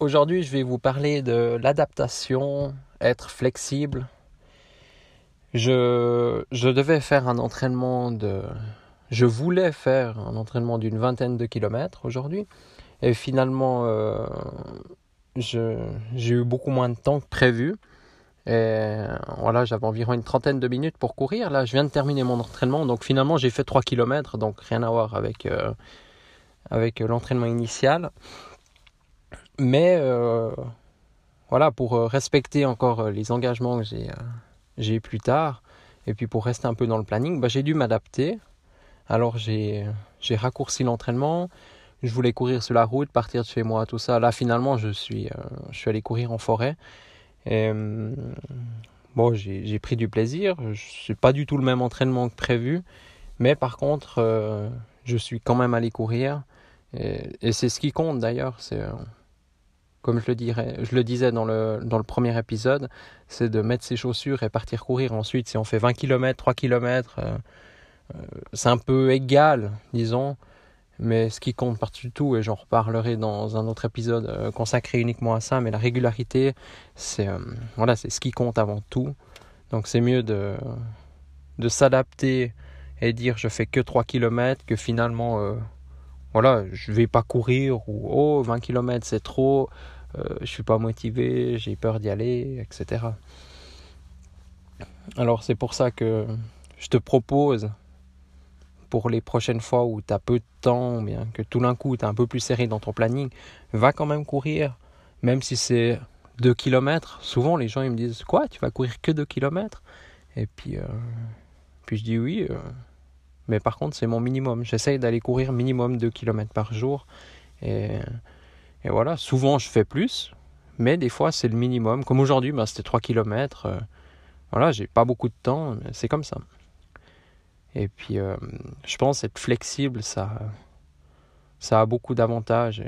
aujourd'hui je vais vous parler de l'adaptation, être flexible. Je, devais faire un entraînement de je voulais faire un entraînement d'une vingtaine de kilomètres aujourd'hui. Et finalement, euh, j'ai eu beaucoup moins de temps que prévu. Et voilà, j'avais environ une trentaine de minutes pour courir. Là, je viens de terminer mon entraînement. Donc finalement, j'ai fait 3 km. Donc rien à voir avec, euh, avec l'entraînement initial. Mais euh, voilà, pour respecter encore les engagements que j'ai eu plus tard, et puis pour rester un peu dans le planning, bah, j'ai dû m'adapter. Alors j'ai raccourci l'entraînement. Je voulais courir sur la route, partir de chez moi, tout ça. Là finalement je suis, euh, je suis allé courir en forêt. Et, euh, bon, j'ai pris du plaisir. Je pas du tout le même entraînement que prévu. Mais par contre, euh, je suis quand même allé courir. Et, c'est ce qui compte d'ailleurs. C'est comme je le, dirais, je le disais dans le, dans le premier épisode, c'est de mettre ses chaussures et partir courir. Ensuite, si on fait 20 km, 3 km, euh, c'est un peu égal, disons, mais ce qui compte par-dessus tout, et j'en reparlerai dans un autre épisode euh, consacré uniquement à ça, mais la régularité, c'est euh, voilà, ce qui compte avant tout. Donc c'est mieux de, de s'adapter et dire je fais que 3 km que finalement voilà, je vais pas courir ou oh 20 km c'est trop, je suis pas motivé, j'ai peur d'y aller, etc. Alors c'est pour ça que je te propose pour les prochaines fois où tu as peu de temps, bien que tout d'un coup tu es un peu plus serré dans ton planning, va quand même courir, même si c'est 2 km. Souvent les gens ils me disent Quoi, tu vas courir que 2 km Et puis, euh, puis je dis oui, euh, mais par contre c'est mon minimum. J'essaye d'aller courir minimum 2 km par jour. Et, et, voilà, souvent je fais plus, mais des fois c'est le minimum. Comme aujourd'hui, ben, c'était 3 km. Euh, voilà, j'ai pas beaucoup de temps, c'est comme ça. Et puis, euh, je pense être flexible, ça, ça a beaucoup d'avantages.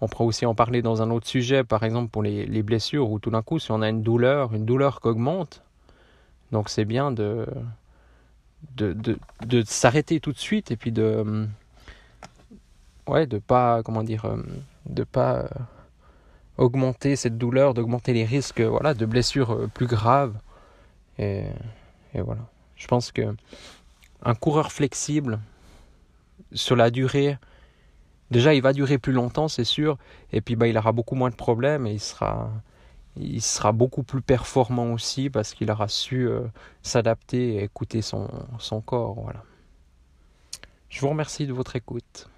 On pourrait aussi en parler dans un autre sujet, par exemple pour les, les blessures, où tout d'un coup, si on a une douleur, une douleur qui augmente, donc c'est bien de, de, de, de s'arrêter tout de suite et puis de ouais de pas comment dire euh, de pas euh, augmenter cette douleur d'augmenter les risques voilà de blessures plus graves et, voilà je pense que un coureur flexible, sur la durée, déjà il va durer plus longtemps, c'est sûr, et puis bah, il aura beaucoup moins de problèmes et il sera, il sera beaucoup plus performant aussi parce qu'il aura su euh, s'adapter et écouter son, son corps. Voilà. Je vous remercie de votre écoute.